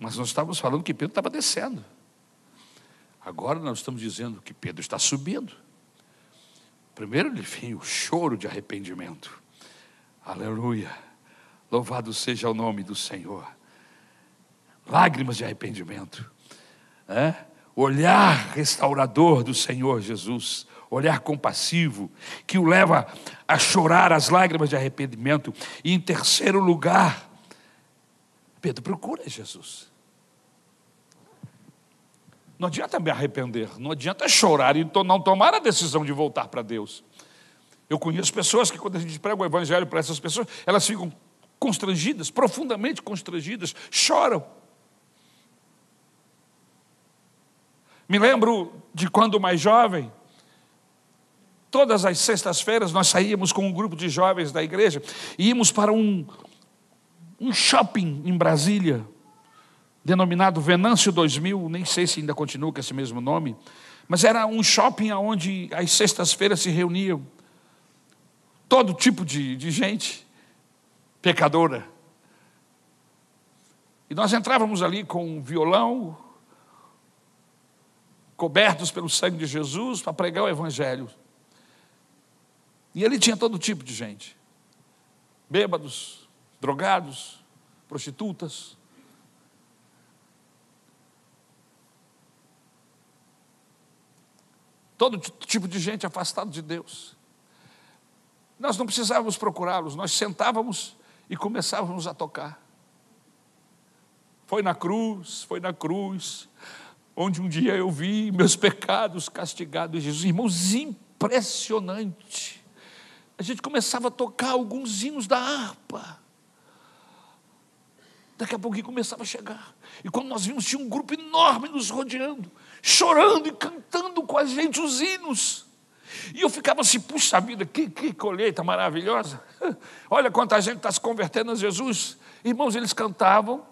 Mas nós estávamos falando que Pedro estava descendo. Agora nós estamos dizendo que Pedro está subindo. Primeiro ele vem o choro de arrependimento. Aleluia. Louvado seja o nome do Senhor. Lágrimas de arrependimento. É? Olhar restaurador do Senhor Jesus. Olhar compassivo, que o leva a chorar as lágrimas de arrependimento. E em terceiro lugar, Pedro procura Jesus. Não adianta me arrepender, não adianta chorar e não tomar a decisão de voltar para Deus. Eu conheço pessoas que, quando a gente prega o Evangelho para essas pessoas, elas ficam constrangidas, profundamente constrangidas, choram. Me lembro de quando mais jovem, todas as sextas-feiras nós saíamos com um grupo de jovens da igreja e íamos para um, um shopping em Brasília, denominado Venâncio 2000, nem sei se ainda continua com esse mesmo nome, mas era um shopping onde às sextas-feiras se reuniam todo tipo de, de gente pecadora. E nós entrávamos ali com um violão, cobertos pelo sangue de Jesus, para pregar o Evangelho. E ele tinha todo tipo de gente: bêbados, drogados, prostitutas, todo tipo de gente afastado de Deus. Nós não precisávamos procurá-los, nós sentávamos e começávamos a tocar. Foi na cruz, foi na cruz, onde um dia eu vi meus pecados castigados Jesus. Irmãos, impressionante. a gente começava a tocar alguns hinos da harpa. Daqui a pouquinho começava a chegar. E quando nós vimos, tinha um grupo enorme nos rodeando, chorando e cantando com a gente os hinos. E eu ficava assim, puxa vida, que, que colheita maravilhosa. Olha quanta gente está se convertendo a Jesus. Irmãos, eles cantavam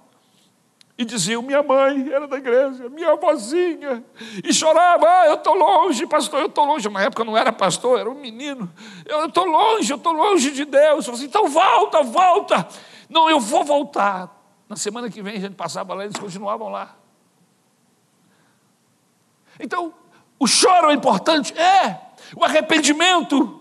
e diziam: Minha mãe era da igreja, minha avózinha, e chorava: ah, Eu estou longe, pastor, eu estou longe. Na época eu não era pastor, era um menino. Eu estou longe, eu estou longe de Deus. Eu falei, então volta, volta. Não, eu vou voltar. Na semana que vem a gente passava lá, eles continuavam lá. Então, o choro é importante? É. O arrependimento.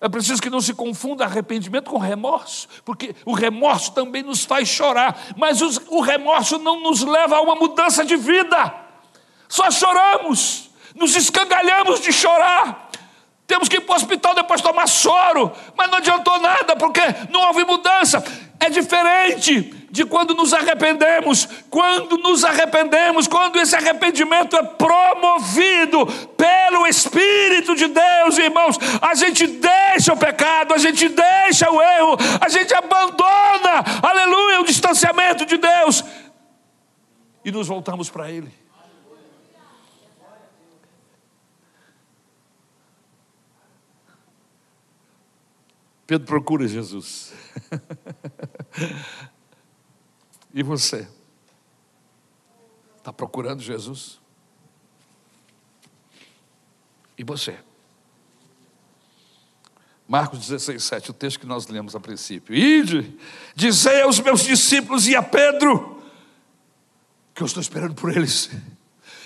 É preciso que não se confunda arrependimento com remorso, porque o remorso também nos faz chorar, mas o remorso não nos leva a uma mudança de vida. Só choramos, nos escangalhamos de chorar. Temos que ir para o hospital depois tomar soro, mas não adiantou nada, porque não houve mudança. É diferente de quando nos arrependemos. Quando nos arrependemos, quando esse arrependimento é promovido pelo Espírito de Deus, irmãos, a gente deixa o pecado, a gente deixa o erro, a gente abandona, aleluia, o distanciamento de Deus e nos voltamos para Ele. Pedro procura Jesus. E você? Está procurando Jesus? E você? Marcos 16, 7, o texto que nós lemos a princípio. Ide, dizei aos meus discípulos e a Pedro, que eu estou esperando por eles.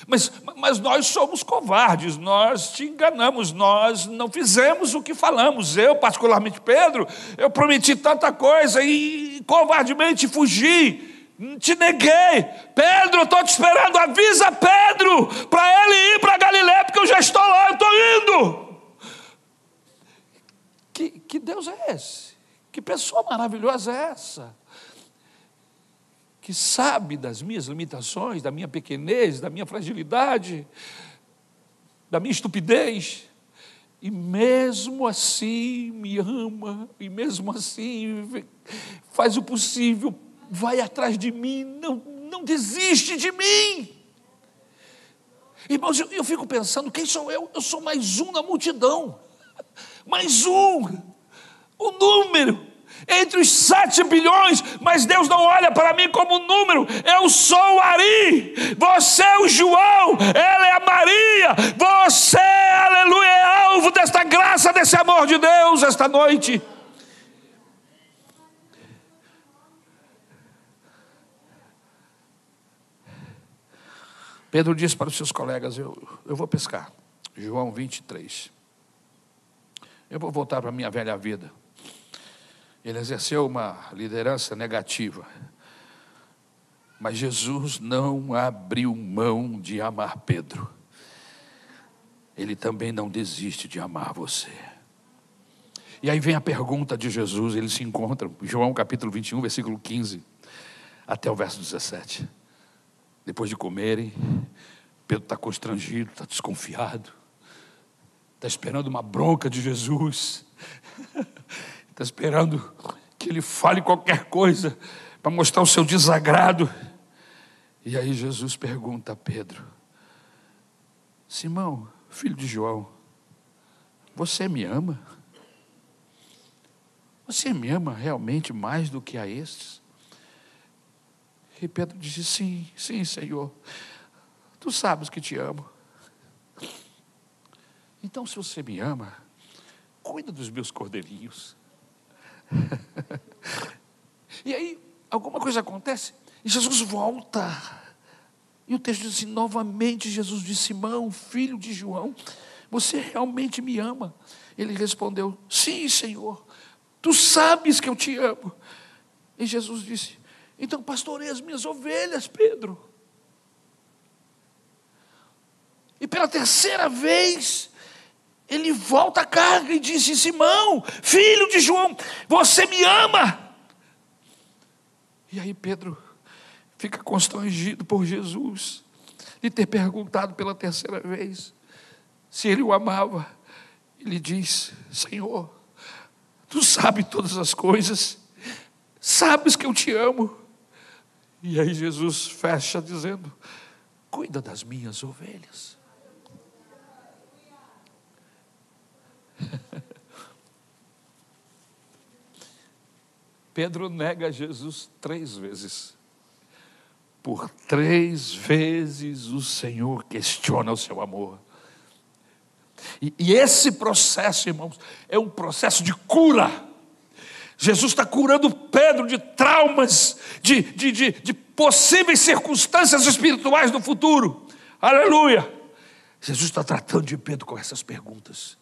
Mas, mas nós somos covardes, nós te enganamos, nós não fizemos o que falamos. Eu, particularmente Pedro, eu prometi tanta coisa e covardemente fugi te neguei. Pedro, estou te esperando. Avisa Pedro para ele ir para Galiléia, porque eu já estou lá, eu estou indo. Que, que Deus é esse? Que pessoa maravilhosa é essa? Que sabe das minhas limitações, da minha pequenez, da minha fragilidade, da minha estupidez. E mesmo assim me ama, e mesmo assim faz o possível vai atrás de mim, não, não desiste de mim. Irmãos, eu, eu fico pensando: quem sou eu? Eu sou mais um na multidão, mais um, o um número entre os sete bilhões, mas Deus não olha para mim como número. Eu sou o Ari, você é o João, ela é a Maria, você, aleluia, é alvo desta graça, desse amor de Deus esta noite. Pedro disse para os seus colegas: Eu, eu vou pescar. João 23. Eu vou voltar para a minha velha vida. Ele exerceu uma liderança negativa. Mas Jesus não abriu mão de amar Pedro. Ele também não desiste de amar você. E aí vem a pergunta de Jesus, eles se encontram, João capítulo 21, versículo 15, até o verso 17. Depois de comerem, Pedro está constrangido, está desconfiado, está esperando uma bronca de Jesus, está esperando que ele fale qualquer coisa para mostrar o seu desagrado. E aí Jesus pergunta a Pedro: Simão, filho de João, você me ama? Você me ama realmente mais do que a estes? E Pedro disse: Sim, sim, Senhor. Tu sabes que te amo. Então, se você me ama, cuida dos meus cordeirinhos. e aí, alguma coisa acontece e Jesus volta. E o texto diz assim: novamente Jesus disse: Simão, filho de João, você realmente me ama? Ele respondeu: Sim, Senhor, tu sabes que eu te amo. E Jesus disse: então pastorei as minhas ovelhas, Pedro. E pela terceira vez, ele volta à carga e disse: Simão, filho de João, você me ama. E aí Pedro fica constrangido por Jesus de ter perguntado pela terceira vez se ele o amava. Ele diz: Senhor, Tu sabes todas as coisas, sabes que eu te amo. E aí Jesus fecha dizendo: Cuida das minhas ovelhas. Pedro nega Jesus três vezes. Por três vezes o Senhor questiona o seu amor. E, e esse processo, irmãos, é um processo de cura. Jesus está curando Pedro de traumas, de, de, de, de possíveis circunstâncias espirituais do futuro. Aleluia! Jesus está tratando de Pedro com essas perguntas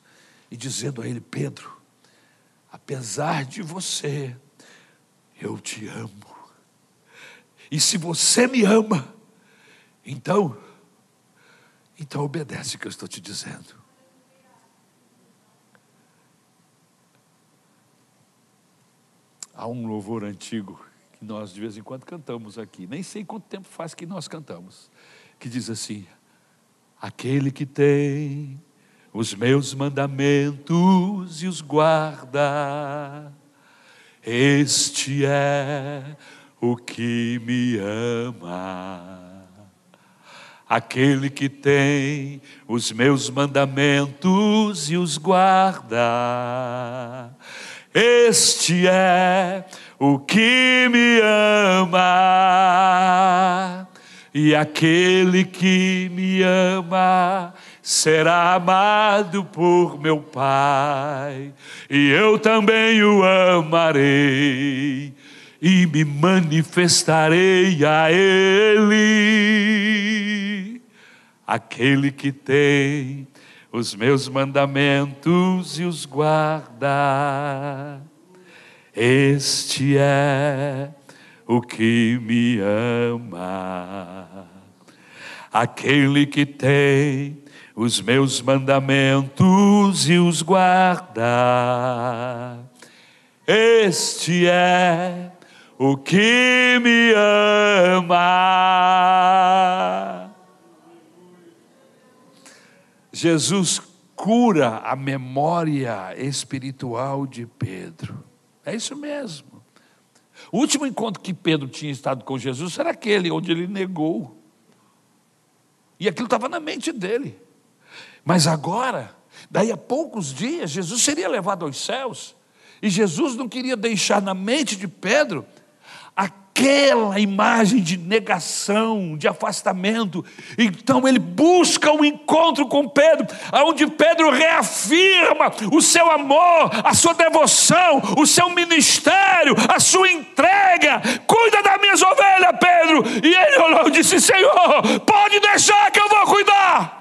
e dizendo a ele: Pedro, apesar de você, eu te amo. E se você me ama, então, então obedece o que eu estou te dizendo. Há um louvor antigo que nós de vez em quando cantamos aqui, nem sei quanto tempo faz que nós cantamos, que diz assim: Aquele que tem os meus mandamentos e os guarda, este é o que me ama. Aquele que tem os meus mandamentos e os guarda, este é o que me ama, e aquele que me ama será amado por meu Pai, e eu também o amarei e me manifestarei a Ele, aquele que tem os meus mandamentos e os guarda. Este é o que me ama. Aquele que tem os meus mandamentos e os guarda. Este é o que me ama. Jesus cura a memória espiritual de Pedro. É isso mesmo. O último encontro que Pedro tinha estado com Jesus era aquele onde ele negou. E aquilo estava na mente dele. Mas agora, daí a poucos dias, Jesus seria levado aos céus. E Jesus não queria deixar na mente de Pedro aquela imagem de negação, de afastamento. Então ele busca um encontro com Pedro, onde Pedro reafirma o seu amor, a sua devoção, o seu ministério, a sua entrega. Cuida das minhas ovelhas, Pedro. E ele olhou e disse: Senhor, pode deixar que eu vou cuidar.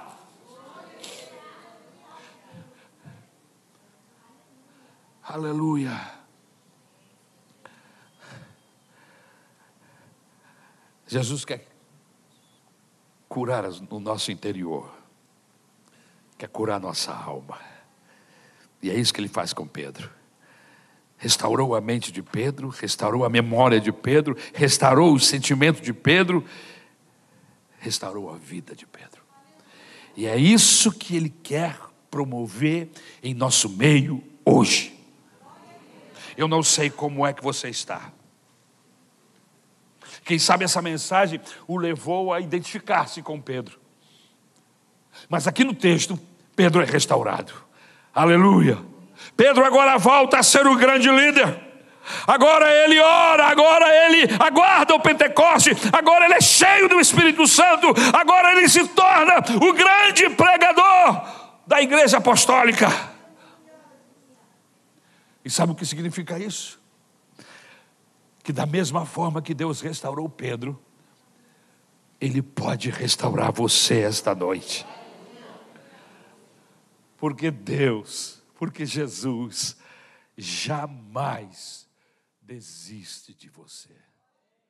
Aleluia. Jesus quer curar o nosso interior, quer curar nossa alma. E é isso que ele faz com Pedro. Restaurou a mente de Pedro, restaurou a memória de Pedro, restaurou o sentimento de Pedro, restaurou a vida de Pedro. E é isso que ele quer promover em nosso meio hoje. Eu não sei como é que você está. Quem sabe essa mensagem o levou a identificar-se com Pedro. Mas aqui no texto, Pedro é restaurado. Aleluia. Pedro agora volta a ser o grande líder. Agora ele ora, agora ele aguarda o Pentecoste, agora ele é cheio do Espírito Santo, agora ele se torna o grande pregador da igreja apostólica. E sabe o que significa isso? Que da mesma forma que Deus restaurou Pedro, Ele pode restaurar você esta noite. Porque Deus, porque Jesus jamais desiste de você.